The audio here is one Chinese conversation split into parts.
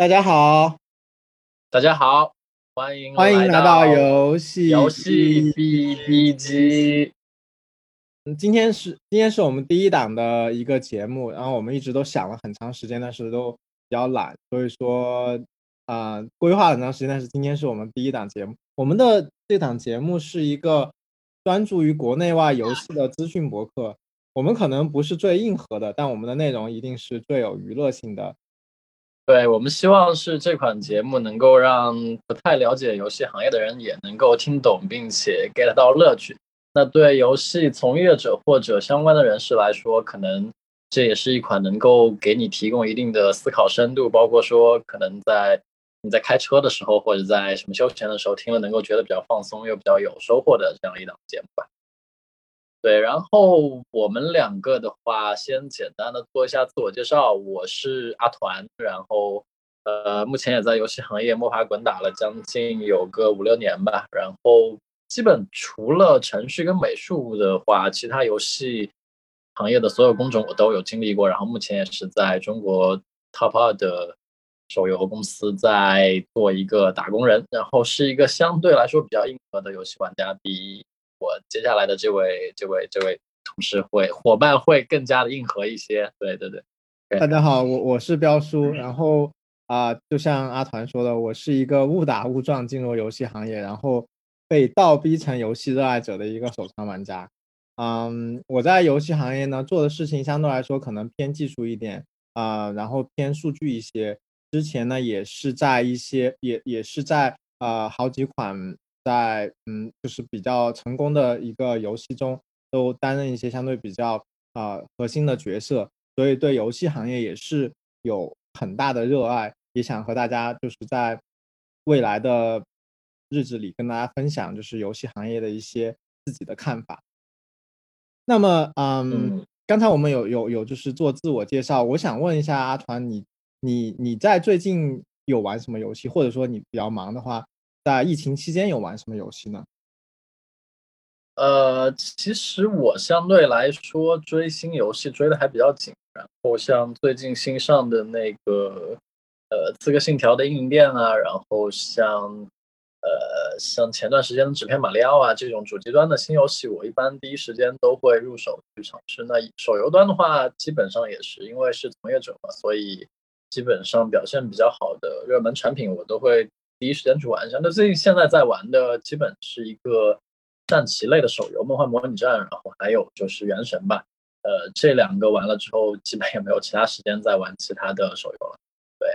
大家好，大家好，欢迎欢迎来到到游戏游戏 B B 机。嗯今天是今天是我们第一档的一个节目，然后我们一直都想了很长时间，但是都比较懒，所以说啊、规划了很长时间，但是今天是我们第一档节目。我们的这档节目是一个专注于国内外游戏的资讯博客。我们可能不是最硬核的，但我们的内容一定是最有娱乐性的。对我们希望是这款节目能够让不太了解游戏行业的人也能够听懂，并且 get 到乐趣。那对游戏从业者或者相关的人士来说，可能这也是一款能够给你提供一定的思考深度，包括说可能在你在开车的时候或者在什么休闲的时候听了能够觉得比较放松又比较有收获的这样一档节目吧。对，然后我们两个的话，先简单的做一下自我介绍。我是阿团，然后呃，目前也在游戏行业摸爬滚打了将近有个五六年吧。然后基本除了程序跟美术的话，其他游戏行业的所有工种我都有经历过。然后目前也是在中国 Top 二的手游公司在做一个打工人，然后是一个相对来说比较硬核的游戏玩家，比我接下来的这位、这位、这位同事会伙伴会更加的硬核一些。对对对，大家好，我我是彪叔，然后啊、就像阿团说的，我是一个误打误撞进入游戏行业，然后被倒逼成游戏热爱者的一个手残玩家。嗯，我在游戏行业呢做的事情相对来说可能偏技术一点啊、然后偏数据一些。之前呢也是在一些也也是在呃好几款在嗯就是比较成功的一个游戏中都担任一些相对比较啊、核心的角色，所以对游戏行业也是有很大的热爱，也想和大家就是在未来的日子里跟大家分享，就是游戏行业的一些自己的看法。那么，嗯，嗯刚才我们有有有就是做自我介绍，我想问一下阿团，你你你在最近有玩什么游戏，或者说你比较忙的话，在疫情期间有玩什么游戏呢？呃，其实我相对来说追新游戏追的还比较紧，然后像最近新上的那个呃《刺客信条》的硬件啊，然后像呃像前段时间的《纸片马里奥》啊这种主机端的新游戏，我一般第一时间都会入手去尝试。那手游端的话，基本上也是因为是从业者嘛，所以基本上表现比较好的热门产品，我都会第一时间去玩一下。那最近现在在玩的基本是一个战棋类的手游《梦幻模拟战》，然后还有就是《原神》吧。呃，这两个完了之后，基本也没有其他时间再玩其他的手游了。对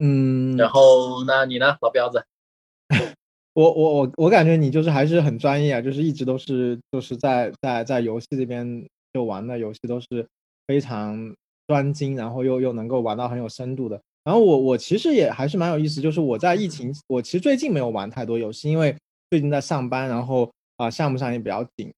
嗯，然后，那你呢，老彪子？我我我我感觉你就是还是很专业啊，就是一直都是就是在在在游戏这边就玩的游戏都是非常专精，然后又又能够玩到很有深度的。然后我我其实也还是蛮有意思，就是我在疫情，我其实最近没有玩太多游戏，因为最近在上班，然后啊、项目上也比较紧。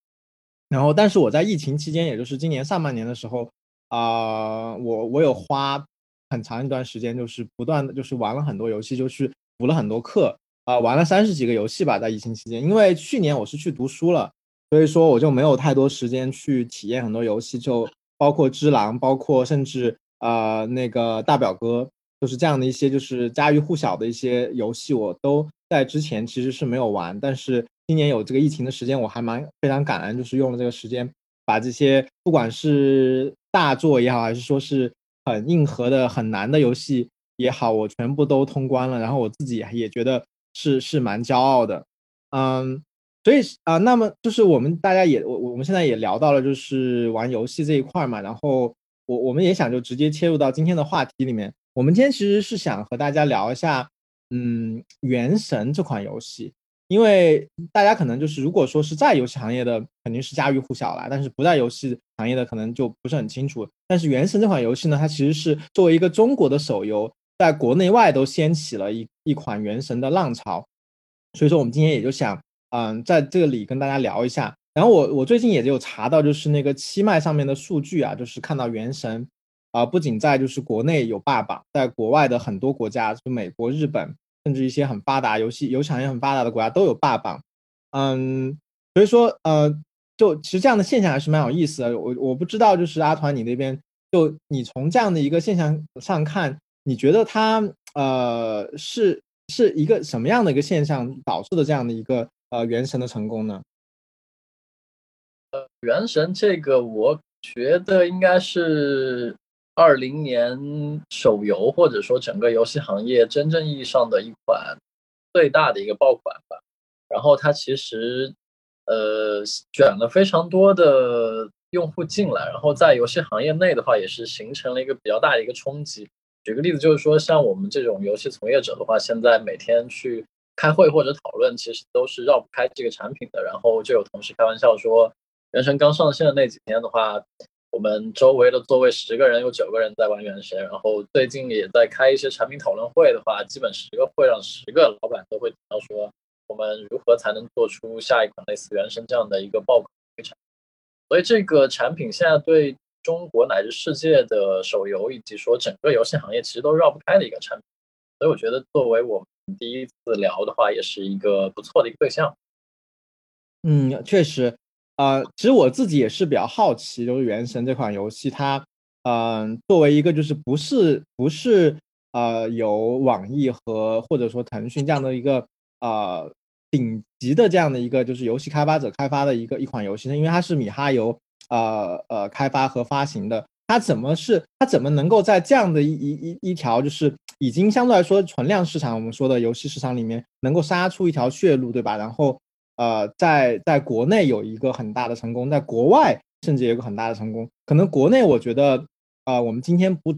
然后但是我在疫情期间，也就是今年上半年的时候啊、我我有花很长一段时间，就是不断的就是玩了很多游戏，就是补了很多课。啊、玩了三十几个游戏吧，在疫情期间，因为去年我是去读书了，所以说我就没有太多时间去体验很多游戏，就包括《只狼》，包括甚至呃那个大表哥，就是这样的一些就是家喻户晓的一些游戏，我都在之前其实是没有玩，但是今年有这个疫情的时间，我还蛮非常感恩，就是用了这个时间把这些不管是大作也好，还是说是很硬核的、很难的游戏也好，我全部都通关了，然后我自己也觉得是是蛮骄傲的，嗯，所以啊、那么就是我们大家也我我们现在也聊到了就是玩游戏这一块嘛，然后我我们也想就直接切入到今天的话题里面。我们今天其实是想和大家聊一下，嗯，《原神》这款游戏，因为大家可能就是如果说是在游戏行业的，肯定是家喻户晓啦，但是不在游戏行业的可能就不是很清楚。但是《原神》这款游戏呢，它其实是作为一个中国的手游，在国内外都掀起了一一款《原神》的浪潮。所以说，我们今天也就想，嗯，在这里跟大家聊一下。然后我我最近也有查到，就是那个七脉上面的数据啊，就是看到《原神》啊、不仅在就是国内有霸榜，在国外的很多国家，就美国、日本，甚至一些很发达游戏游产业很发达的国家都有霸榜。嗯，所以说呃，就其实这样的现象还是蛮有意思的。我我不知道，就是阿团你那边就你从这样的一个现象上看，你觉得它呃是是一个什么样的一个现象导致的这样的一个呃原神的成功呢？呃，原神这个我觉得应该是二零年手游或者说整个游戏行业真正意义上的一款最大的一个爆款吧。然后它其实呃卷了非常多的。用户进来，然后在游戏行业内的话，也是形成了一个比较大的一个冲击。举个例子，就是说像我们这种游戏从业者的话，现在每天去开会或者讨论，其实都是绕不开这个产品的。然后就有同事开玩笑说，原神刚上线的那几天的话，我们周围的座位十个人有九个人在玩原神。然后最近也在开一些产品讨论会的话，基本十个会上十个老板都会提到说，我们如何才能做出下一款类似原神这样的一个爆款产品。所以这个产品现在对中国乃至世界的手游以及说整个游戏行业其实都绕不开的一个产品，所以我觉得作为我们第一次聊的话，也是一个不错的一个对象。嗯，确实，呃，其实我自己也是比较好奇，就是《原神》这款游戏，它，嗯，作为一个就是不是不是呃有网易和或者说腾讯这样的一个呃。顶级的这样的一个就是游戏开发者开发的一个一款游戏呢，因为它是米哈游呃呃开发和发行的，它怎么是它怎么能够在这样的一一一一条就是已经相对来说存量市场我们说的游戏市场里面能够杀出一条血路，对吧？然后呃在在国内有一个很大的成功，在国外甚至有个很大的成功。可能国内我觉得呃我们今天不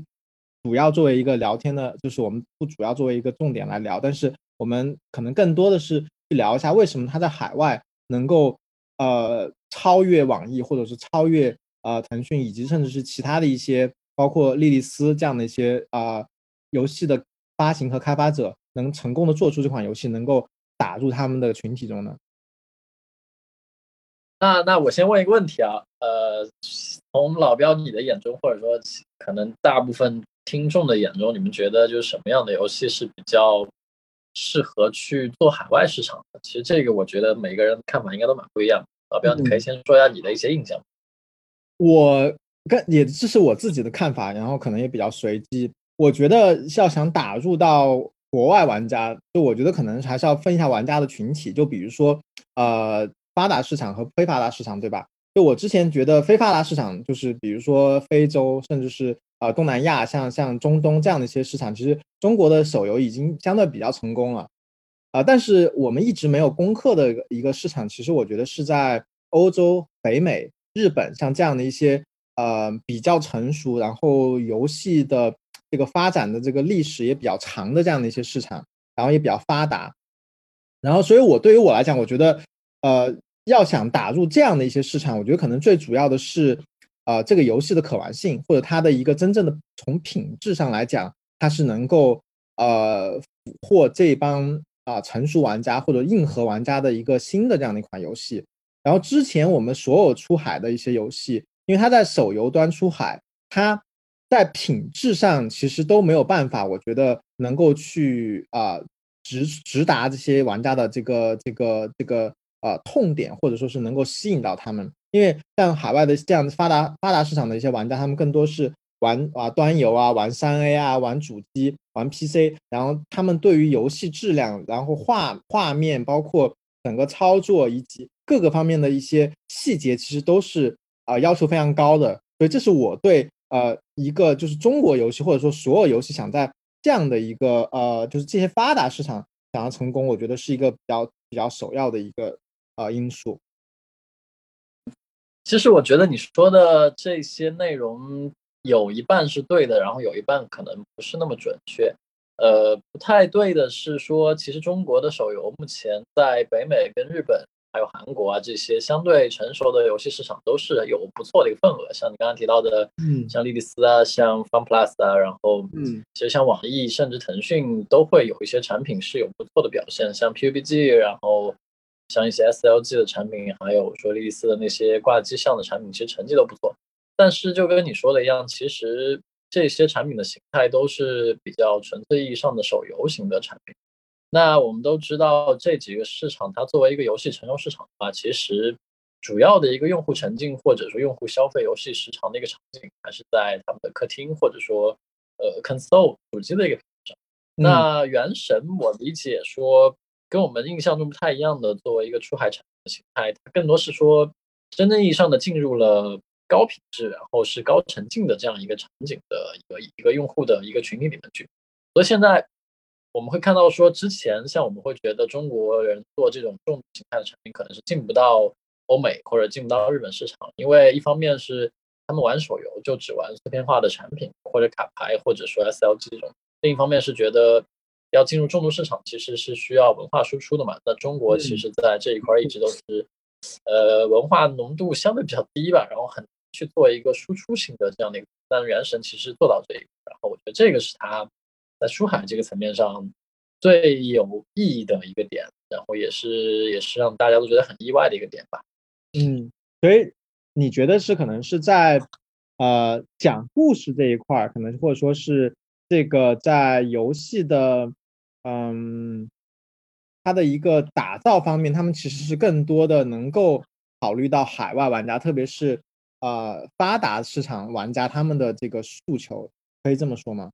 主要作为一个聊天的，就是我们不主要作为一个重点来聊，但是我们可能更多的是。去聊一下为什么它在海外能够呃超越网易，或者是超越呃腾讯，以及甚至是其他的一些包括莉莉丝这样的一些啊游戏的发行和开发者，能成功的做出这款游戏，能够打入他们的群体中呢？那那我先问一个问题啊，呃，从老标你的眼中，或者说可能大部分听众的眼中，你们觉得就是什么样的游戏是比较？适合去做海外市场的，其实这个我觉得每个人看法应该都蛮不一样。老彪，你可以先说一下你的一些印象。我跟也这是我自己的看法，然后可能也比较随机。我觉得要想打入到国外玩家，就我觉得可能还是要分一下玩家的群体。就比如说，呃，发达市场和非发达市场，对吧？就我之前觉得非发达市场，就是比如说非洲，甚至是。呃，东南亚像像中东这样的一些市场，其实中国的手游已经相对比较成功了，啊，但是我们一直没有攻克的一个市场，其实我觉得是在欧洲、北美、日本像这样的一些呃比较成熟，然后游戏的这个发展的这个历史也比较长的这样的一些市场，然后也比较发达，然后所以我对于我来讲，我觉得呃要想打入这样的一些市场，我觉得可能最主要的是。啊，这个游戏的可玩性，或者它的一个真正的从品质上来讲，它是能够呃俘获这帮啊成熟玩家或者硬核玩家的一个新的这样的一款游戏。然后之前我们所有出海的一些游戏，因为它在手游端出海，它在品质上其实都没有办法，我觉得能够去啊直直达这些玩家的这个这个这个呃痛点，或者说是能够吸引到他们。因为像海外的这样发达发达市场的一些玩家，他们更多是玩啊端游啊，玩三 A 啊，玩主机，玩 PC，然后他们对于游戏质量，然后画画面，包括整个操作以及各个方面的一些细节，其实都是啊要求非常高的。所以这是我对呃一个就是中国游戏或者说所有游戏想在这样的一个呃就是这些发达市场想要成功，我觉得是一个比较比较首要的一个呃因素。其实我觉得你说的这些内容有一半是对的，然后有一半可能不是那么准确。呃，不太对的是说，其实中国的手游目前在北美、跟日本还有韩国啊这些相对成熟的游戏市场都是有不错的一个份额。像你刚刚提到的，嗯，像莉莉丝啊，像 FunPlus 啊，然后，嗯，其实像网易甚至腾讯都会有一些产品是有不错的表现，像 PUBG，然后。像一些 SLG 的产品，还有说莉莉丝的那些挂机上的产品，其实成绩都不错。但是就跟你说的一样，其实这些产品的形态都是比较纯粹意义上的手游型的产品。那我们都知道，这几个市场它作为一个游戏成熟市场的话，其实主要的一个用户沉浸或者说用户消费游戏时长的一个场景，还是在他们的客厅或者说呃 console 主机的一个上。那原神我理解说跟我们印象中不太一样的，作为一个出海产品的形态，它更多是说真正意义上的进入了高品质，然后是高沉浸的这样一个场景的一个一个用户的一个群体里面去。所以现在我们会看到说，之前像我们会觉得中国人做这种重形态的产品，可能是进不到。欧美或者进不到日本市场，因为一方面是他们玩手游就只玩碎片化的产品或者卡牌，或者说 SLG 这种；另一方面是觉得要进入重度市场，其实是需要文化输出的嘛。那中国其实在这一块一直都是，呃，文化浓度相对比较低吧，然后很去做一个输出型的这样的一个。但原神其实做到这一个，然后我觉得这个是它在出海这个层面上最有意义的一个点，然后也是也是让大家都觉得很意外的一个点吧。嗯，所以你觉得是可能是在呃讲故事这一块儿，可能或者说是这个在游戏的嗯它的一个打造方面，他们其实是更多的能够考虑到海外玩家，特别是呃发达市场玩家他们的这个诉求，可以这么说吗？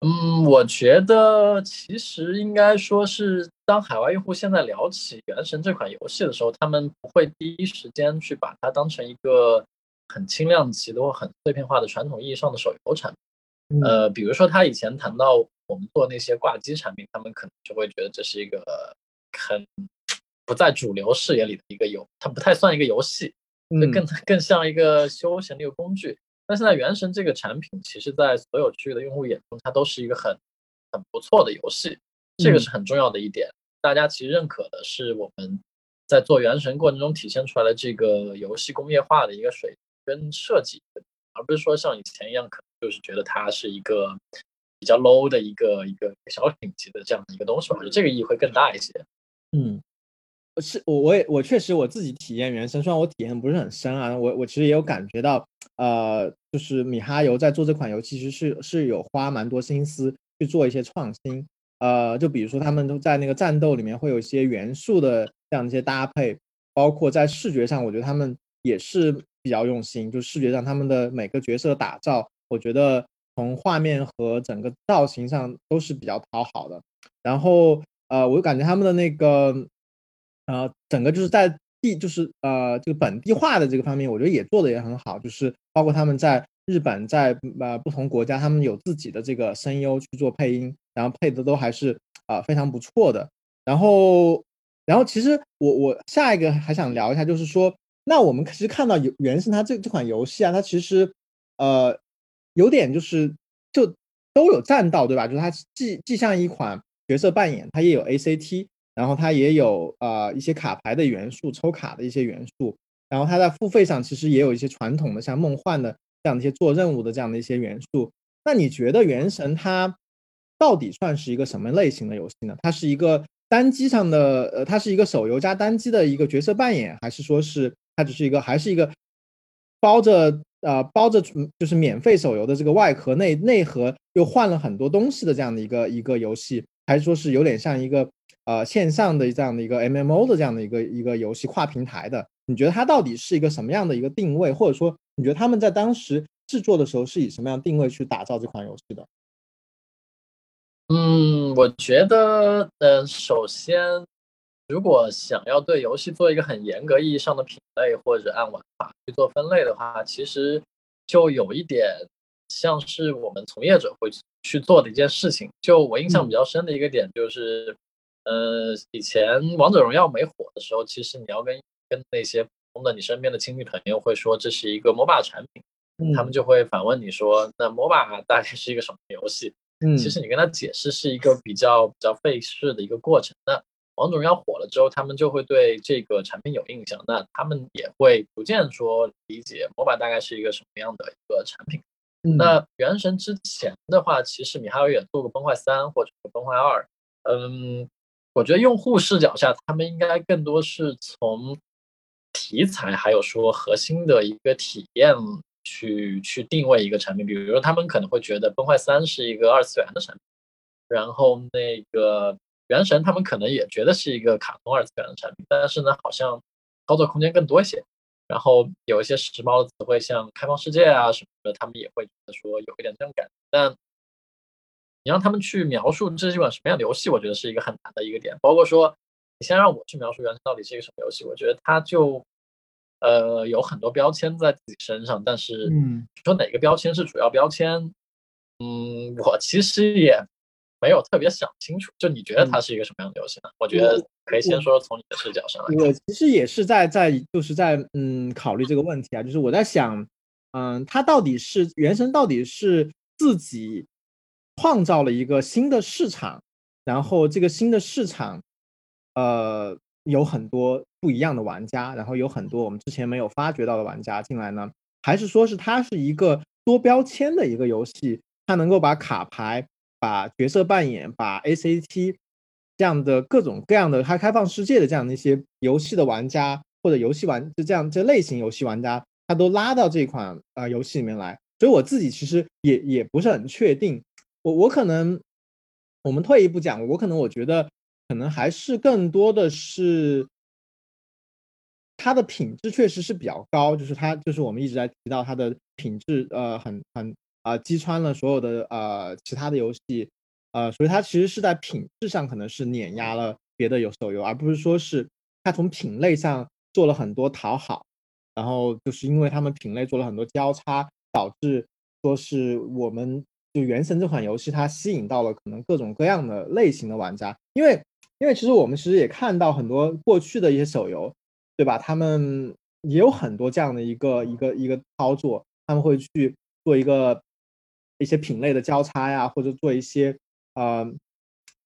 嗯，我觉得其实应该说是，当海外用户现在聊起《原神》这款游戏的时候，他们不会第一时间去把它当成一个很轻量级的或很碎片化的传统意义上的手游产品。呃，比如说他以前谈到我们做那些挂机产品，他们可能就会觉得这是一个很不在主流视野里的一个游，它不太算一个游戏，更更像一个休闲的一个工具。但现在《原神》这个产品，其实，在所有区域的用户眼中，它都是一个很很不错的游戏，这个是很重要的一点。大家其实认可的是我们在做《原神》过程中体现出来的这个游戏工业化的一个水跟设计，而不是说像以前一样，可能就是觉得它是一个比较 low 的一个一个小品级的这样的一个东西吧。我觉得这个意义会更大一些。嗯。是我我也我确实我自己体验原神，虽然我体验不是很深啊，我我其实也有感觉到，呃，就是米哈游在做这款游戏，其实是是有花蛮多心思去做一些创新，呃，就比如说他们都在那个战斗里面会有一些元素的这样一些搭配，包括在视觉上，我觉得他们也是比较用心，就视觉上他们的每个角色打造，我觉得从画面和整个造型上都是比较讨好的，然后呃，我感觉他们的那个。呃，整个就是在地，就是呃，这个本地化的这个方面，我觉得也做的也很好。就是包括他们在日本，在呃不同国家，他们有自己的这个声优去做配音，然后配的都还是啊非常不错的。然后，然后其实我我下一个还想聊一下，就是说，那我们其实看到原原神它这这款游戏啊，它其实呃有点就是就都有占道，对吧？就是它既既像一款角色扮演，它也有 ACT。然后它也有呃一些卡牌的元素，抽卡的一些元素。然后它在付费上其实也有一些传统的，像梦幻的这样的一些做任务的这样的一些元素。那你觉得《原神》它到底算是一个什么类型的游戏呢？它是一个单机上的，呃，它是一个手游加单机的一个角色扮演，还是说是它只是一个，还是一个包着呃包着就是免费手游的这个外壳内内核又换了很多东西的这样的一个一个游戏，还是说是有点像一个？呃，线上的这样的一个 MMO 的这样的一个一个游戏，跨平台的，你觉得它到底是一个什么样的一个定位？或者说，你觉得他们在当时制作的时候是以什么样定位去打造这款游戏的？嗯，我觉得，呃，首先，如果想要对游戏做一个很严格意义上的品类，或者按玩法去做分类的话，其实就有一点像是我们从业者会去做的一件事情。就我印象比较深的一个点就是。呃，以前王者荣耀没火的时候，其实你要跟跟那些普通的你身边的亲戚朋友会说这是一个 MOBA 产品，他们就会反问你说，那 MOBA 大概是一个什么游戏？嗯，其实你跟他解释是一个比较比较费事的一个过程。那王者荣耀火了之后，他们就会对这个产品有印象，那他们也会逐渐说理解 MOBA 大概是一个什么样的一个产品。那原神之前的话，其实米哈游也做过崩坏三或者崩坏二，嗯。我觉得用户视角下，他们应该更多是从题材还有说核心的一个体验去去定位一个产品。比如说，他们可能会觉得《崩坏三》是一个二次元的产品，然后那个《原神》他们可能也觉得是一个卡通二次元的产品。但是呢，好像操作空间更多一些。然后有一些时髦的词汇，像开放世界啊什么的，他们也会觉得说有一点这种感觉。但你让他们去描述这是一款什么样的游戏，我觉得是一个很难的一个点。包括说，你先让我去描述原神到底是一个什么游戏，我觉得它就呃有很多标签在自己身上，但是说哪个标签是主要标签，嗯，我其实也。没有特别想清楚，就你觉得它是一个什么样的游戏呢？我觉得可以先说从你的视角上来。我其实也是在在就是在嗯考虑这个问题啊，就是我在想，嗯，它到底是原神到底是自己创造了一个新的市场，然后这个新的市场，呃，有很多不一样的玩家，然后有很多我们之前没有发掘到的玩家进来呢，还是说是它是一个多标签的一个游戏，它能够把卡牌。把角色扮演、把 A C T 这样的各种各样的开开放世界的这样的一些游戏的玩家或者游戏玩就这样这类型游戏玩家，他都拉到这款啊游戏里面来。所以我自己其实也也不是很确定。我我可能我们退一步讲，我可能我觉得可能还是更多的是它的品质确实是比较高，就是它就是我们一直在提到它的品质呃很很。啊，击穿了所有的呃其他的游戏，呃，所以它其实是在品质上可能是碾压了别的有手游，而不是说是它从品类上做了很多讨好，然后就是因为他们品类做了很多交叉，导致说是我们就原神这款游戏它吸引到了可能各种各样的类型的玩家，因为因为其实我们其实也看到很多过去的一些手游，对吧？他们也有很多这样的一个一个一个操作，他们会去做一个。一些品类的交叉呀，或者做一些呃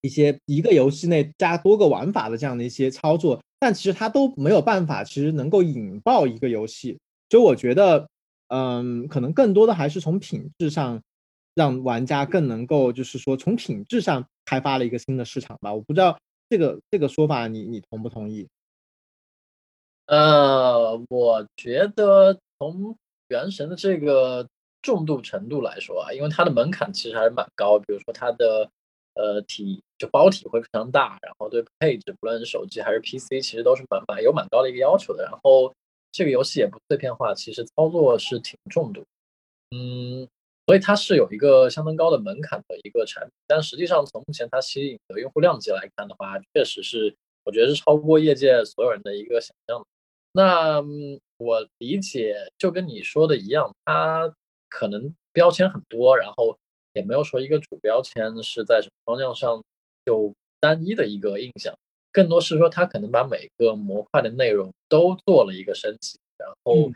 一些一个游戏内加多个玩法的这样的一些操作，但其实它都没有办法，其实能够引爆一个游戏。所以我觉得，嗯，可能更多的还是从品质上让玩家更能够，就是说从品质上开发了一个新的市场吧。我不知道这个这个说法你你同不同意？呃，我觉得从原神的这个。重度程度来说啊，因为它的门槛其实还是蛮高，比如说它的呃体就包体会非常大，然后对配置不论是手机还是 PC，其实都是蛮蛮有蛮高的一个要求的。然后这个游戏也不碎片化，其实操作是挺重度，嗯，所以它是有一个相当高的门槛的一个产品。但实际上从目前它吸引的用户量级来看的话，确实是我觉得是超过业界所有人的一个想象。那我理解就跟你说的一样，它。可能标签很多，然后也没有说一个主标签是在什么方向上就单一的一个印象，更多是说它可能把每个模块的内容都做了一个升级，然后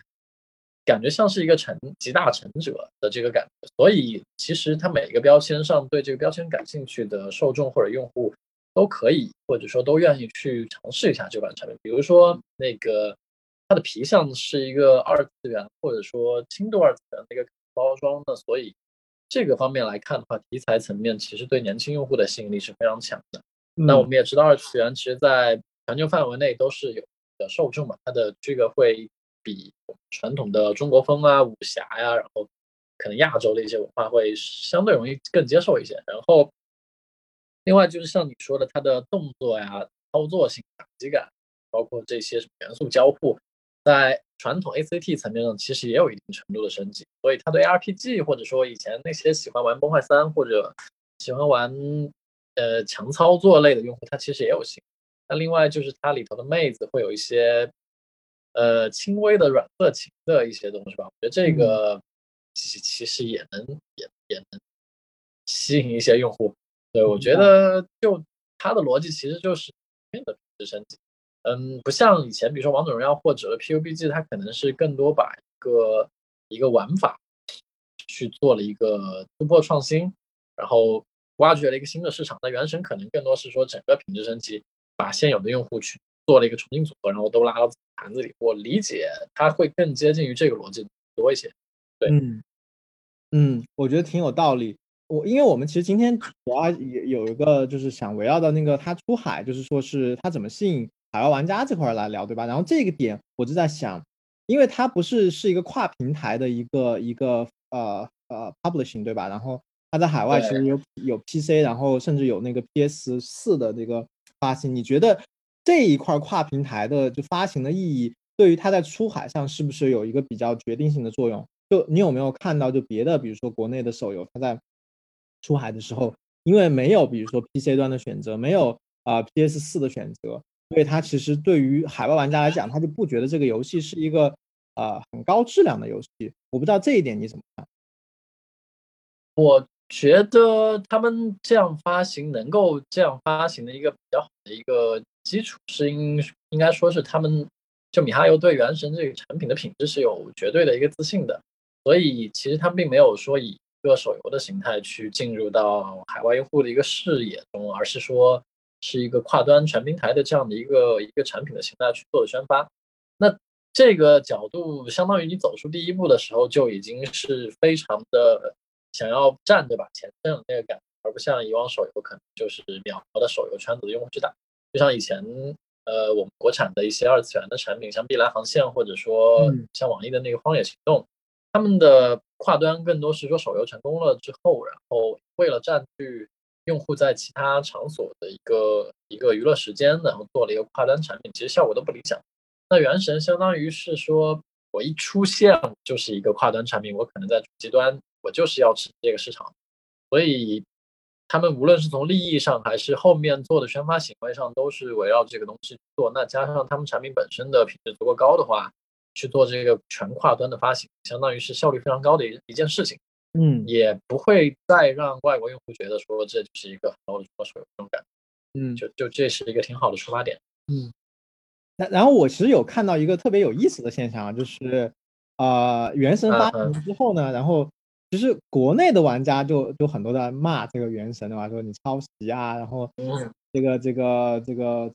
感觉像是一个成集大成者的这个感觉。所以其实它每个标签上对这个标签感兴趣的受众或者用户都可以，或者说都愿意去尝试一下这款产品。比如说那个它的皮相是一个二次元或者说轻度二次元的一个。包装的，所以这个方面来看的话，题材层面其实对年轻用户的吸引力是非常强的。那我们也知道，二次元其实在全球范围内都是有的受众嘛，它的这个会比传统的中国风啊、武侠呀，然后可能亚洲的一些文化会相对容易更接受一些。然后，另外就是像你说的，它的动作呀、操作性、打击感，包括这些什么元素交互。在传统 ACT 层面上，其实也有一定程度的升级，所以它对 RPG 或者说以前那些喜欢玩崩坏三或者喜欢玩呃强操作类的用户，他其实也有兴趣。那另外就是它里头的妹子会有一些呃轻微的软色情的一些东西吧，我觉得这个其实其实也能也也能吸引一些用户。对我觉得就它的逻辑其实就是面的升级。嗯，不像以前，比如说王者荣耀或者 PUBG，它可能是更多把一个一个玩法去做了一个突破创新，然后挖掘了一个新的市场。那原神可能更多是说整个品质升级，把现有的用户去做了一个重新组合，然后都拉到盘子里。我理解它会更接近于这个逻辑多一些。对，嗯嗯，我觉得挺有道理。我因为我们其实今天主要也有一个就是想围绕到那个它出海，就是说是它怎么吸引。海外玩家这块来聊，对吧？然后这个点我就在想，因为它不是是一个跨平台的一个一个呃呃 publishing，对吧？然后它在海外其实有有 PC，然后甚至有那个 PS 四的那个发行。你觉得这一块跨平台的就发行的意义，对于它在出海上是不是有一个比较决定性的作用？就你有没有看到，就别的比如说国内的手游，它在出海的时候，因为没有比如说 PC 端的选择，没有啊 PS 四的选择，所以它其实对于海外玩家来讲，他就不觉得这个游戏是一个啊很高质量的游戏。我不知道这一点你怎么看？我觉得他们这样发行能够这样发行的一个比较好的一个基础，是应应该说是他们就米哈游对原神这个产品的品质是有绝对的一个自信的，所以其实他们并没有说以一个手游的形态去进入到海外用户的一个视野中，而是说。是一个跨端全平台的这样的一个一个产品的形态去做的宣发，那这个角度相当于你走出第一步的时候就已经是非常的想要站着把前阵的那个感，而不像以往手游可能就是秒的手游圈子的用户去打，就像以前呃我们国产的一些二次元的产品，像碧蓝航线或者说像网易的那个荒野行动，他们的跨端更多是说手游成功了之后，然后为了占据。用户在其他场所的一个一个娱乐时间，然后做了一个跨端产品，其实效果都不理想。那原神相当于是说，我一出现就是一个跨端产品，我可能在主机端我就是要吃这个市场，所以他们无论是从利益上还是后面做的宣发行为上，都是围绕这个东西做。那加上他们产品本身的品质足够高的话，去做这个全跨端的发行，相当于是效率非常高的一一件事情。嗯，也不会再让外国用户觉得说这就是一个很高的出手这种感，嗯，就就这是一个挺好的出发点，嗯。那然后我其实有看到一个特别有意思的现象，就是呃，原神发行之后呢，然后其实国内的玩家就就很多在骂这个原神的吧？说你抄袭啊，然后这个这个这个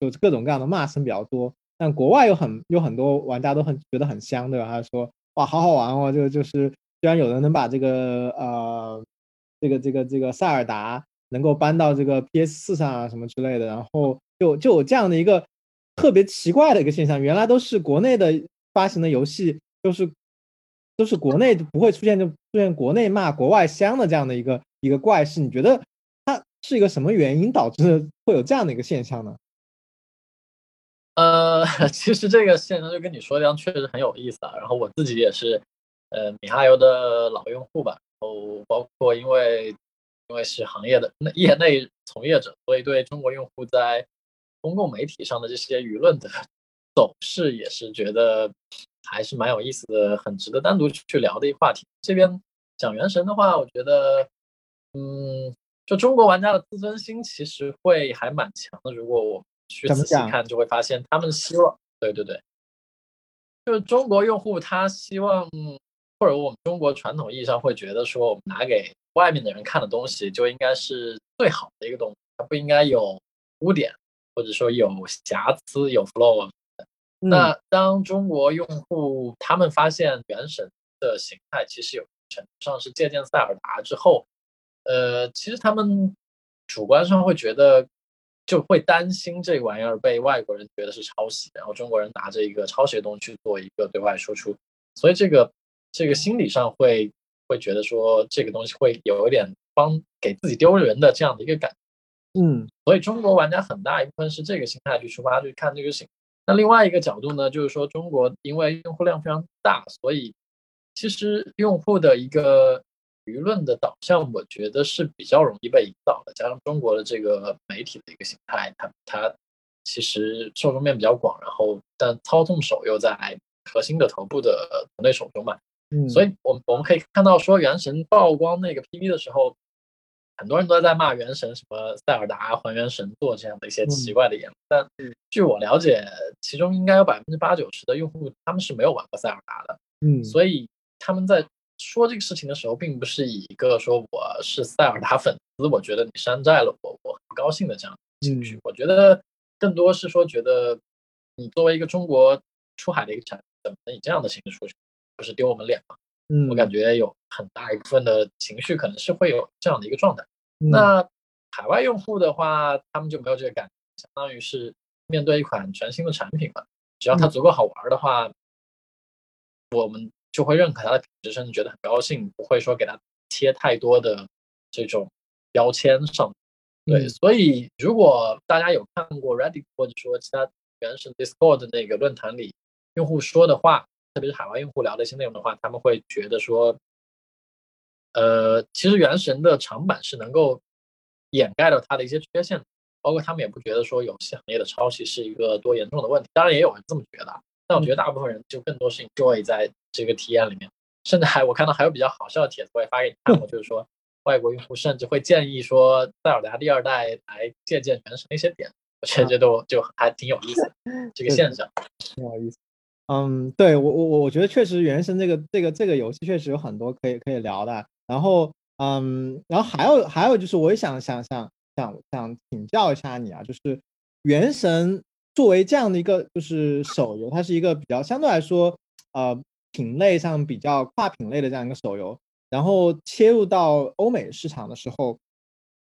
就就各种各样的骂声比较多。但国外有很有很多玩家都很觉得很香对吧？他说哇，好好玩哦，就就是。居然有人能把这个呃，这个这个这个塞尔达能够搬到这个 PS 四上啊什么之类的，然后就就有这样的一个特别奇怪的一个现象，原来都是国内的发行的游戏，都是都是国内不会出现就出现国内骂国外香的这样的一个一个怪事，你觉得它是一个什么原因导致会有这样的一个现象呢？呃，其实这个现象就跟你说的一样，确实很有意思啊。然后我自己也是。呃，米哈游的老用户吧，然后包括因为因为是行业的业内从业者，所以对中国用户在公共媒体上的这些舆论的走势也是觉得还是蛮有意思的，很值得单独去聊的一个话题。这边讲原神的话，我觉得，嗯，就中国玩家的自尊心其实会还蛮强的。如果我去仔细看，就会发现他们希望，对对对，就是中国用户他希望。或者我们中国传统意义上会觉得说，我们拿给外面的人看的东西就应该是最好的一个东西，它不应该有污点，或者说有瑕疵、有 flaw。那当中国用户他们发现原神的形态其实有程度上是借鉴塞尔达之后，呃，其实他们主观上会觉得就会担心这玩意儿被外国人觉得是抄袭，然后中国人拿着一个抄袭的东西去做一个对外输出，所以这个。这个心理上会会觉得说这个东西会有一点帮给自己丢人的这样的一个感，嗯，所以中国玩家很大一部分是这个心态去出发去看这个事情。那另外一个角度呢，就是说中国因为用户量非常大，所以其实用户的一个舆论的导向，我觉得是比较容易被引导的。加上中国的这个媒体的一个形态，它它其实受众面比较广，然后但操纵手又在核心的头部的团队手中嘛。嗯，所以，我我们可以看到，说《原神》曝光那个 PV 的时候，很多人都在骂《原神》什么塞尔达还原神作这样的一些奇怪的言论。但据我了解，其中应该有百分之八九十的用户他们是没有玩过塞尔达的。嗯，所以他们在说这个事情的时候，并不是以一个说我是塞尔达粉丝，我觉得你山寨了我，我很不高兴的这样情绪。我觉得更多是说，觉得你作为一个中国出海的一个产品，怎么能以这样的形式出去？不是丢我们脸嘛？嗯，我感觉有很大一部分的情绪可能是会有这样的一个状态。那海外用户的话，他们就没有这个感觉，相当于是面对一款全新的产品嘛，只要它足够好玩的话，我们就会认可它的品质，甚至觉得很高兴，不会说给它贴太多的这种标签上。对，所以如果大家有看过 Reddit 或者说其他原始 Discord 的那个论坛里用户说的话，特别是海外用户聊的一些内容的话，他们会觉得说，呃，其实原神的长板是能够掩盖了它的一些缺陷，包括他们也不觉得说游戏行业的抄袭是一个多严重的问题。当然也有人这么觉得，但我觉得大部分人就更多是 enjoy 在这个体验里面。甚至还我看到还有比较好笑的帖子，我也发给你看过，就是说外国用户甚至会建议说塞尔达第二代来借鉴原神的一些点，我觉得这都就还挺有意思 这个现象，挺有意思。嗯，对我我我我觉得确实原神这个这个这个游戏确实有很多可以可以聊的。然后嗯，然后还有还有就是我也想想想想想请教一下你啊，就是原神作为这样的一个就是手游，它是一个比较相对来说呃。品类上比较跨品类的这样一个手游，然后切入到欧美市场的时候，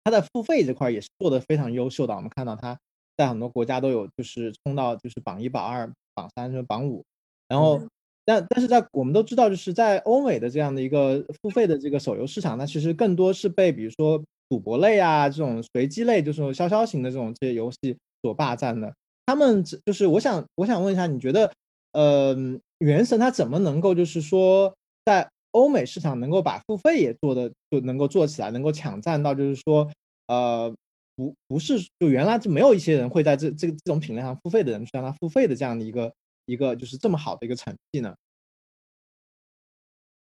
它的付费这块也是做的非常优秀的。我们看到它在很多国家都有，就是冲到就是榜一、榜二、榜三、是榜五。然后，但但是在我们都知道，就是在欧美的这样的一个付费的这个手游市场，那其实更多是被比如说赌博类啊这种随机类，就是消消型的这种这些游戏所霸占的。他们就是我想我想问一下，你觉得？嗯，原神它怎么能够就是说在欧美市场能够把付费也做的就能够做起来，能够抢占到就是说呃不不是就原来就没有一些人会在这这个这种品类上付费的人去让他付费的这样的一个一个就是这么好的一个成绩呢？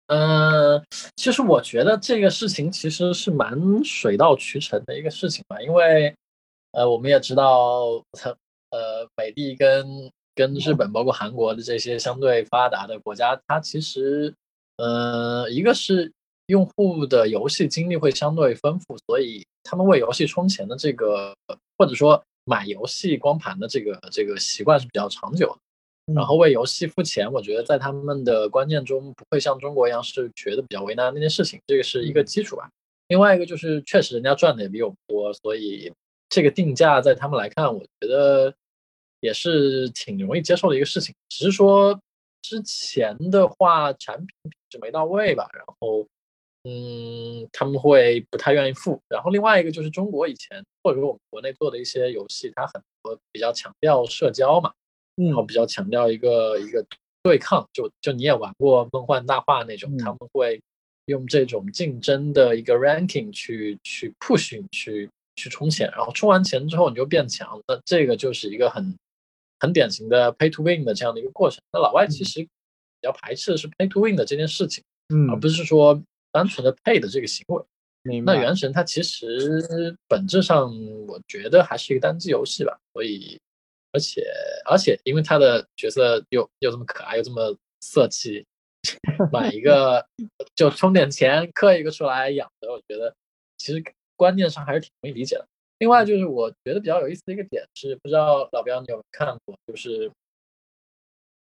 嗯，其实我觉得这个事情其实是蛮水到渠成的一个事情吧，因为呃我们也知道呃美的跟跟日本包括韩国的这些相对发达的国家，它其实，呃，一个是用户的游戏经历会相对丰富，所以他们为游戏充钱的这个，或者说买游戏光盘的这个这个习惯是比较长久的。然后为游戏付钱，我觉得在他们的观念中不会像中国一样是觉得比较为难那件事情，这个是一个基础吧。另外一个就是确实人家赚的也比我们多，所以这个定价在他们来看，我觉得。也是挺容易接受的一个事情，只是说之前的话产品品质没到位吧，然后嗯他们会不太愿意付。然后另外一个就是中国以前或者说我们国内做的一些游戏，它很多比较强调社交嘛，然后比较强调一个一个对抗，就就你也玩过梦幻大话那种，他们会用这种竞争的一个 ranking 去去 push 去去充钱，然后充完钱之后你就变强，那这个就是一个很。很典型的 pay to win 的这样的一个过程，那老外其实比较排斥的是 pay to win 的这件事情，嗯，而不是说单纯的 pay 的这个行为。那原神它其实本质上我觉得还是一个单机游戏吧，所以而且而且因为它的角色又又这么可爱又这么色气，买一个 就充点钱刻一个出来养着，我觉得其实观念上还是挺容易理解的。另外就是我觉得比较有意思的一个点是，不知道老彪你有没有看过，就是，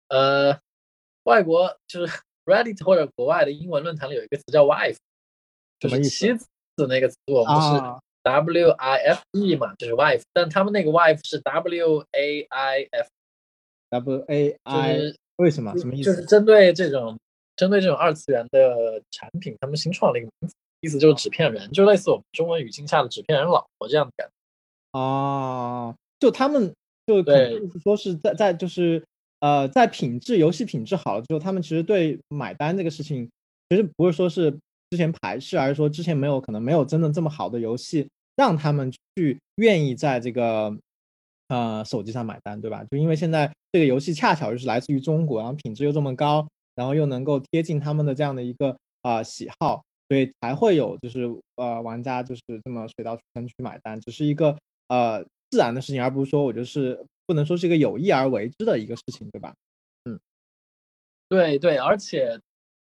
呃，外国就是 Reddit 或者国外的英文论坛里有一个词叫 wife，就是妻子那个词，我们是 W I F E 嘛，就是 wife，但他们那个 wife 是 W A I F，W A I，为什么？什么意思？就是针对这种针对这种二次元的产品，他们新创了一个名字。意思就是纸片人，就类似我们中文语境下的纸片人老婆这样的感觉哦。就他们就对，说是在在就是呃，在品质游戏品质好了之后，他们其实对买单这个事情，其实不是说是之前排斥，而是说之前没有可能没有真的这么好的游戏让他们去愿意在这个呃手机上买单，对吧？就因为现在这个游戏恰巧就是来自于中国，然后品质又这么高，然后又能够贴近他们的这样的一个啊喜好。所以才会有，就是呃，玩家就是这么水到渠成去买单，只是一个呃自然的事情，而不是说我就是不能说是一个有意而为之的一个事情，对吧？嗯，对对，而且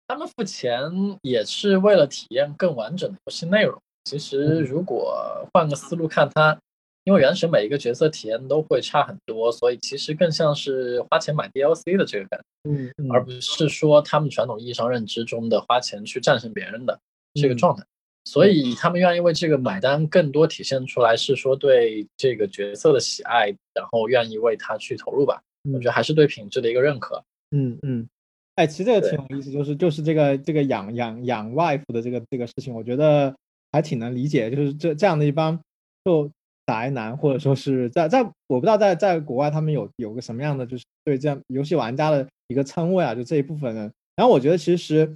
他们付钱也是为了体验更完整的游戏内容。其实如果换个思路看，它。因为原神每一个角色体验都会差很多，所以其实更像是花钱买 DLC 的这个感觉，嗯，而不是说他们传统意义上认知中的花钱去战胜别人的这个状态。所以他们愿意为这个买单，更多体现出来是说对这个角色的喜爱，然后愿意为他去投入吧。我觉得还是对品质的一个认可。嗯嗯，哎，其实这个挺有意思，就是就是这个这个养养养 wife 的这个这个事情，我觉得还挺能理解，就是这这样的一帮。就宅男，或者说是在在我不知道在在国外他们有有个什么样的就是对这样游戏玩家的一个称谓啊，就这一部分人。然后我觉得其实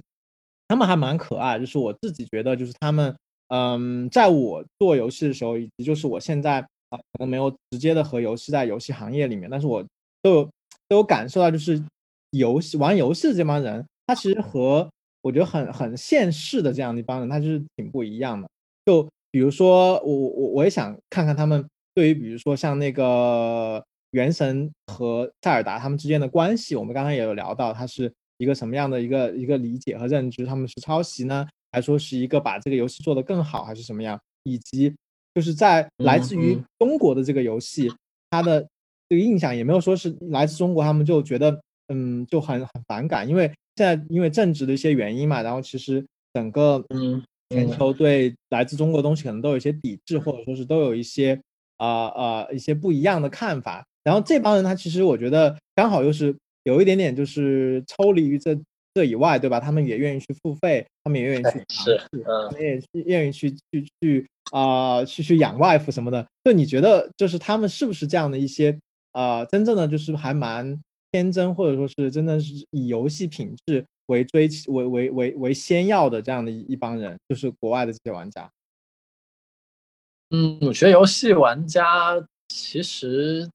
他们还蛮可爱，就是我自己觉得就是他们，嗯，在我做游戏的时候，以及就是我现在啊可能没有直接的和游戏在游戏行业里面，但是我都有都有感受到，就是游戏玩游戏的这帮人，他其实和我觉得很很现实的这样的一帮人，他就是挺不一样的。就比如说我我我也想看看他们对于比如说像那个原神和塞尔达他们之间的关系，我们刚刚也有聊到，他是一个什么样的一个一个理解和认知？他们是抄袭呢，还说是一个把这个游戏做得更好，还是什么样？以及就是在来自于中国的这个游戏，它的这个印象也没有说是来自中国，他们就觉得嗯就很很反感，因为现在因为政治的一些原因嘛，然后其实整个嗯。全球对来自中国的东西可能都有一些抵制，或者说是都有一些啊啊一些不一样的看法。然后这帮人他其实我觉得刚好又是有一点点就是抽离于这这以外，对吧？他们也愿意去付费，他们也愿意去尝试，他们也愿意去去去啊去去养 wife 什么的。就你觉得就是他们是不是这样的一些啊真正的就是还蛮天真，或者说是真的是以游戏品质。为追为为为为先要的这样的一一帮人，就是国外的这些玩家。嗯，我觉得游戏玩家其实，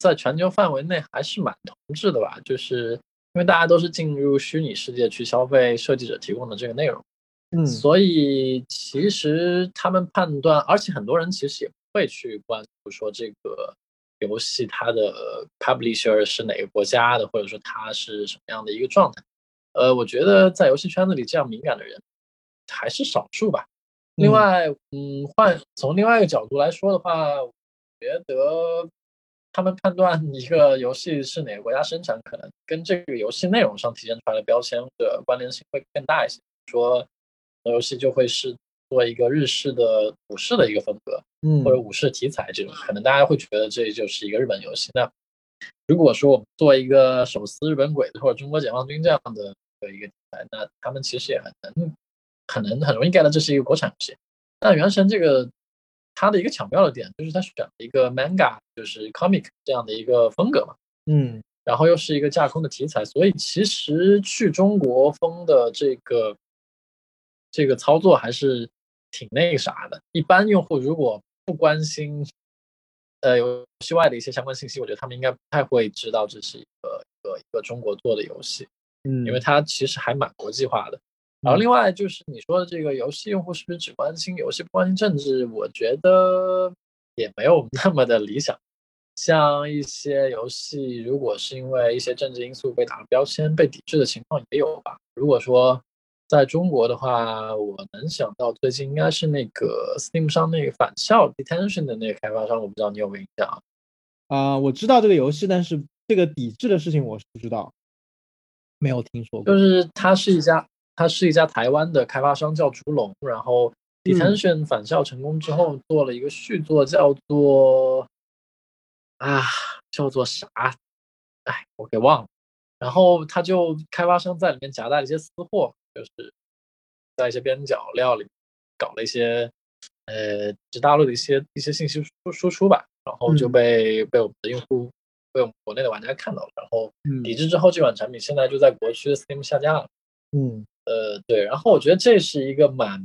在全球范围内还是蛮同质的吧，就是因为大家都是进入虚拟世界去消费设计者提供的这个内容，嗯，所以其实他们判断，而且很多人其实也不会去关注说这个游戏它的 publisher 是哪个国家的，或者说它是什么样的一个状态。呃，我觉得在游戏圈子里这样敏感的人还是少数吧。另外，嗯，换从另外一个角度来说的话，我觉得他们判断一个游戏是哪个国家生产，可能跟这个游戏内容上体现出来的标签的关联性会更大一些。说游戏就会是做一个日式的武士的一个风格，嗯，或者武士题材这种，可能大家会觉得这就是一个日本游戏。那如果说我们做一个手撕日本鬼子或者中国解放军这样的一个题材，那他们其实也很能、很能、很容易 get 到这是一个国产游戏。但原神这个它的一个巧妙的点就是它选了一个 manga，就是 comic 这样的一个风格嘛，嗯，然后又是一个架空的题材，所以其实去中国风的这个这个操作还是挺那啥的。一般用户如果不关心。呃，游戏外的一些相关信息，我觉得他们应该不太会知道这是一个一个一个中国做的游戏，嗯，因为它其实还蛮国际化的。然后另外就是你说的这个游戏用户是不是只关心游戏不关心政治？我觉得也没有那么的理想。像一些游戏，如果是因为一些政治因素被打了标签、被抵制的情况也有吧。如果说。在中国的话，我能想到最近应该是那个 Steam 上那个返校 Detention 的那个开发商，我不知道你有没有印象啊？啊我知道这个游戏，但是这个抵制的事情我是不知道，没有听说过。就是它是一家，它是一家台湾的开发商叫竹龙，然后 Detention 返校成功之后做了一个续作，叫做啊，叫做啥？哎，我给忘了。然后他就开发商在里面夹带了一些私货。就是在一些边角料里搞了一些，呃，指大陆的一些一些信息输输出吧，然后就被被我们的用户，被我们国内的玩家看到了，然后抵制之后，这款产品现在就在国区的 Steam 下架了。嗯，呃，对，然后我觉得这是一个蛮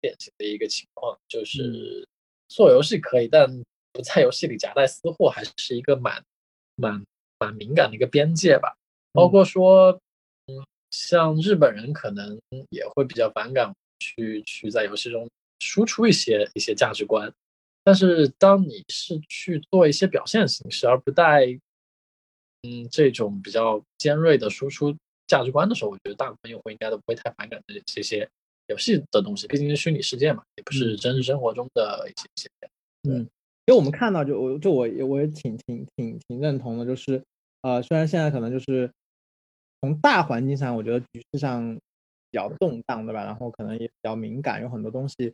典型的一个情况，就是做游戏可以，但不在游戏里夹带私货，还是一个蛮蛮蛮敏感的一个边界吧，包括说。嗯像日本人可能也会比较反感去去在游戏中输出一些一些价值观，但是当你是去做一些表现形式而不带嗯这种比较尖锐的输出价值观的时候，我觉得大部分用户应该都不会太反感这这些游戏的东西，毕竟是虚拟世界嘛，也不是真实生活中的一些一些。嗯，因为我们看到就我就我我也挺挺挺挺认同的，就是呃虽然现在可能就是。从大环境上，我觉得局势上比较动荡，对吧？然后可能也比较敏感，有很多东西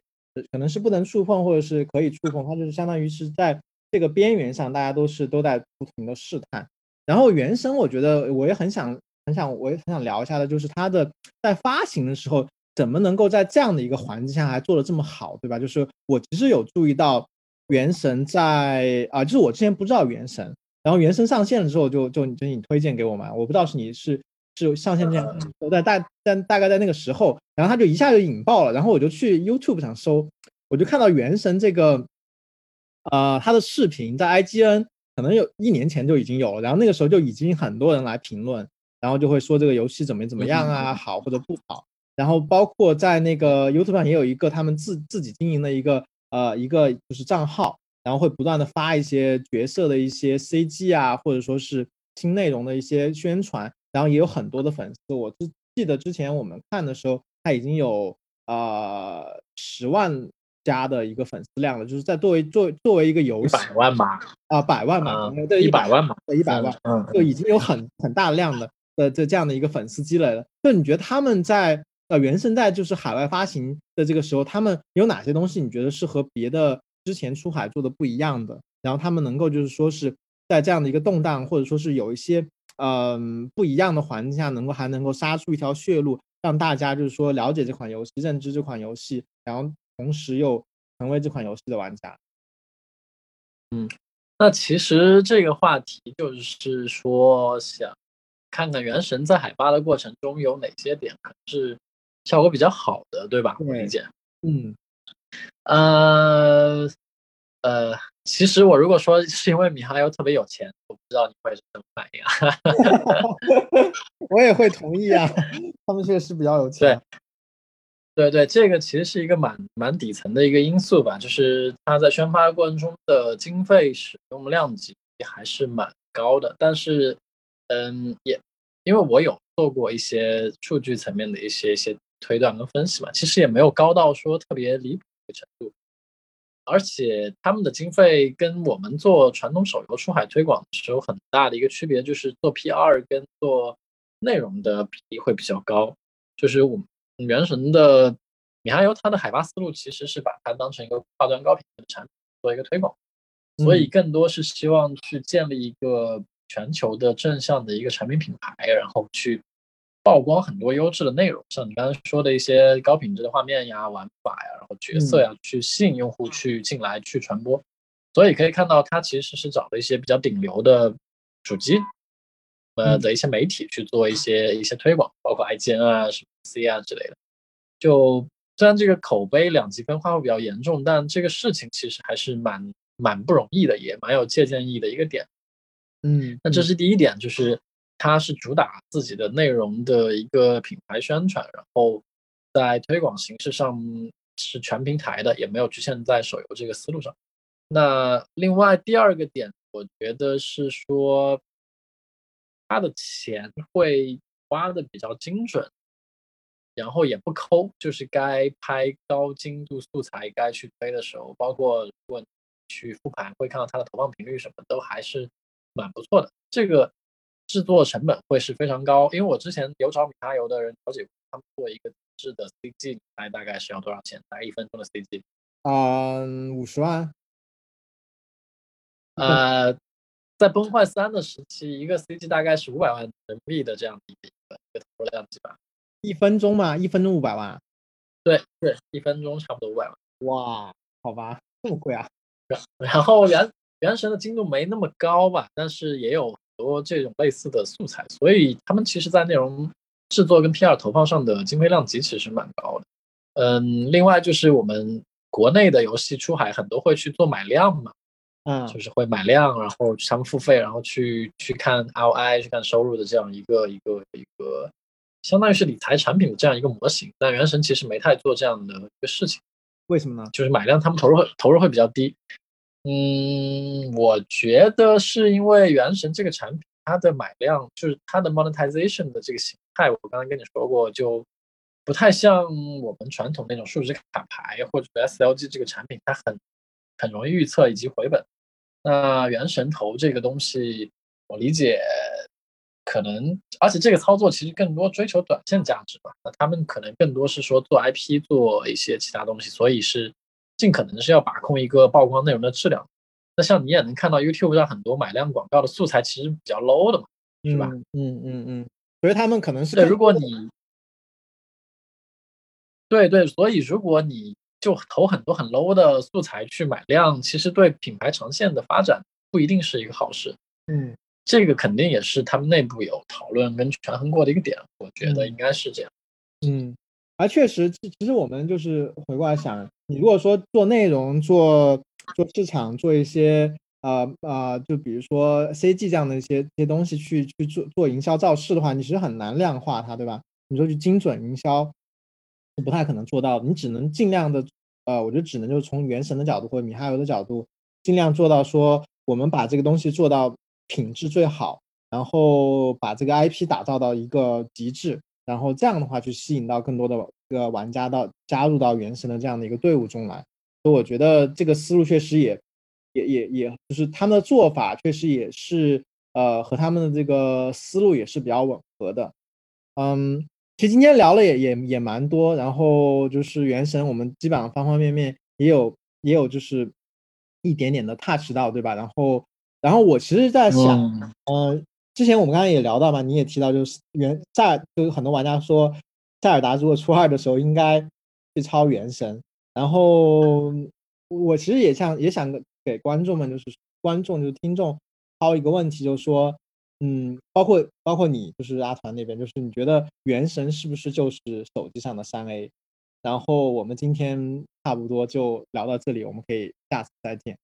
可能是不能触碰，或者是可以触碰，它就是相当于是在这个边缘上，大家都是都在不停的试探。然后原生，我觉得我也很想很想，我也很想聊一下的，就是它的在发行的时候，怎么能够在这样的一个环境下还做的这么好，对吧？就是我其实有注意到，原神在啊，就是我之前不知道原神，然后原神上线了之后就就就你推荐给我嘛，我不知道是你是是上线这样，在大但大概在那个时候，然后它就一下就引爆了，然后我就去 YouTube 上搜，我就看到原神这个，呃，他的视频在 IGN 可能有一年前就已经有了，然后那个时候就已经很多人来评论，然后就会说这个游戏怎么怎么样啊，好或者不好。然后包括在那个 YouTube 上也有一个他们自自己经营的一个呃一个就是账号，然后会不断的发一些角色的一些 CG 啊，或者说是新内容的一些宣传，然后也有很多的粉丝。我记记得之前我们看的时候，他已经有呃十万加的一个粉丝量了，就是在作为作作为一个游戏百万吧啊百万吧，对一百万吧，对一百万，嗯，就已经有很很大量的的这这样的一个粉丝积累了。就你觉得他们在？呃，原生在就是海外发行的这个时候，他们有哪些东西你觉得是和别的之前出海做的不一样的？然后他们能够就是说是在这样的一个动荡，或者说是有一些嗯不一样的环境下，能够还能够杀出一条血路，让大家就是说了解这款游戏，认知这款游戏，然后同时又成为这款游戏的玩家。嗯，那其实这个话题就是说，想看看原神在海发的过程中有哪些点可能是。效果比较好的，对吧？我理解。嗯，呃，呃，其实我如果说是因为米哈游特别有钱，我不知道你会是什么反应啊？我也会同意啊，他们确实比较有钱。对，对对，这个其实是一个蛮蛮底层的一个因素吧，就是它在宣发过程中的经费使用量级还是蛮高的，但是，嗯，也因为我有做过一些数据层面的一些一些。推断跟分析嘛，其实也没有高到说特别离谱的程度，而且他们的经费跟我们做传统手游出海推广是有很大的一个区别，就是做 PR 跟做内容的比例会比较高。就是我们原神的米哈游，它的海发思路其实是把它当成一个跨端高品质的产品做一个推广，所以更多是希望去建立一个全球的正向的一个产品品牌，然后去。曝光很多优质的内容，像你刚才说的一些高品质的画面呀、玩法呀，然后角色呀，去吸引用户去进来去传播。所以可以看到，它其实是找了一些比较顶流的主机，呃的一些媒体去做一些一些推广，包括 IGN 啊、什么 C 啊之类的。就虽然这个口碑两极分化会比较严重，但这个事情其实还是蛮蛮不容易的，也蛮有借鉴意义的一个点。嗯，那这是第一点，就是。它是主打自己的内容的一个品牌宣传，然后在推广形式上是全平台的，也没有局限在手游这个思路上。那另外第二个点，我觉得是说，他的钱会花的比较精准，然后也不抠，就是该拍高精度素材、该去推的时候，包括如果去复盘会看到它的投放频率什么都还是蛮不错的。这个。制作成本会是非常高，因为我之前有找米哈游的人了解过，他们做一个制的 CG，大概大概是要多少钱？大概一分钟的 CG，嗯，五十万。呃，在崩坏三的时期，一个 CG 大概是五百万人民币的这样的一个一个投入量级吧。一分钟嘛，一分钟五百万。对对，一分钟差不多五百万。哇，好吧，这么贵啊？然后原原神的精度没那么高吧，但是也有很。多这种类似的素材，所以他们其实在内容制作跟 PR 投放上的经费量级其实蛮高的。嗯，另外就是我们国内的游戏出海很多会去做买量嘛，嗯，就是会买量，然后他们付费，然后去去看 ROI，去看收入的这样一个一个一个，相当于是理财产品的这样一个模型。但原神其实没太做这样的一个事情，为什么呢？就是买量，他们投入会投入会比较低。嗯，我觉得是因为原神这个产品，它的买量就是它的 monetization 的这个形态，我刚刚跟你说过，就不太像我们传统那种数值卡牌或者 SLG 这个产品，它很很容易预测以及回本。那原神投这个东西，我理解可能，而且这个操作其实更多追求短线价值吧。那他们可能更多是说做 IP，做一些其他东西，所以是。尽可能是要把控一个曝光内容的质量。那像你也能看到 YouTube 上很多买量广告的素材，其实比较 low 的嘛，是吧？嗯嗯嗯。所以他们可能是对，如果你对对，所以如果你就投很多很 low 的素材去买量，其实对品牌长线的发展不一定是一个好事。嗯，这个肯定也是他们内部有讨论跟权衡过的一个点，我觉得应该是这样。嗯，而确实，其实我们就是回过来想，你如果说做内容、做做市场、做一些呃呃，就比如说 CG 这样的一些一些东西去去做做营销造势的话，你其实很难量化它，对吧？你说去精准营销。不太可能做到，你只能尽量的，呃，我觉得只能就是从原神的角度或者米哈游的角度，尽量做到说，我们把这个东西做到品质最好，然后把这个 IP 打造到一个极致，然后这样的话去吸引到更多的个玩家到加入到原神的这样的一个队伍中来。所以我觉得这个思路确实也也也也就是他们的做法确实也是呃和他们的这个思路也是比较吻合的，嗯。其实今天聊了也也也蛮多，然后就是原神，我们基本上方方面面也有也有就是一点点的 touch 到，对吧？然后然后我其实在想，嗯，之前我们刚刚也聊到嘛，你也提到就是原在就是很多玩家说塞尔达如果初二的时候应该去抄原神，然后我其实也想也想给观众们就是观众就是听众抛一个问题，就是说。嗯，包括包括你，就是阿团那边，就是你觉得《原神》是不是就是手机上的三 A？然后我们今天差不多就聊到这里，我们可以下次再见。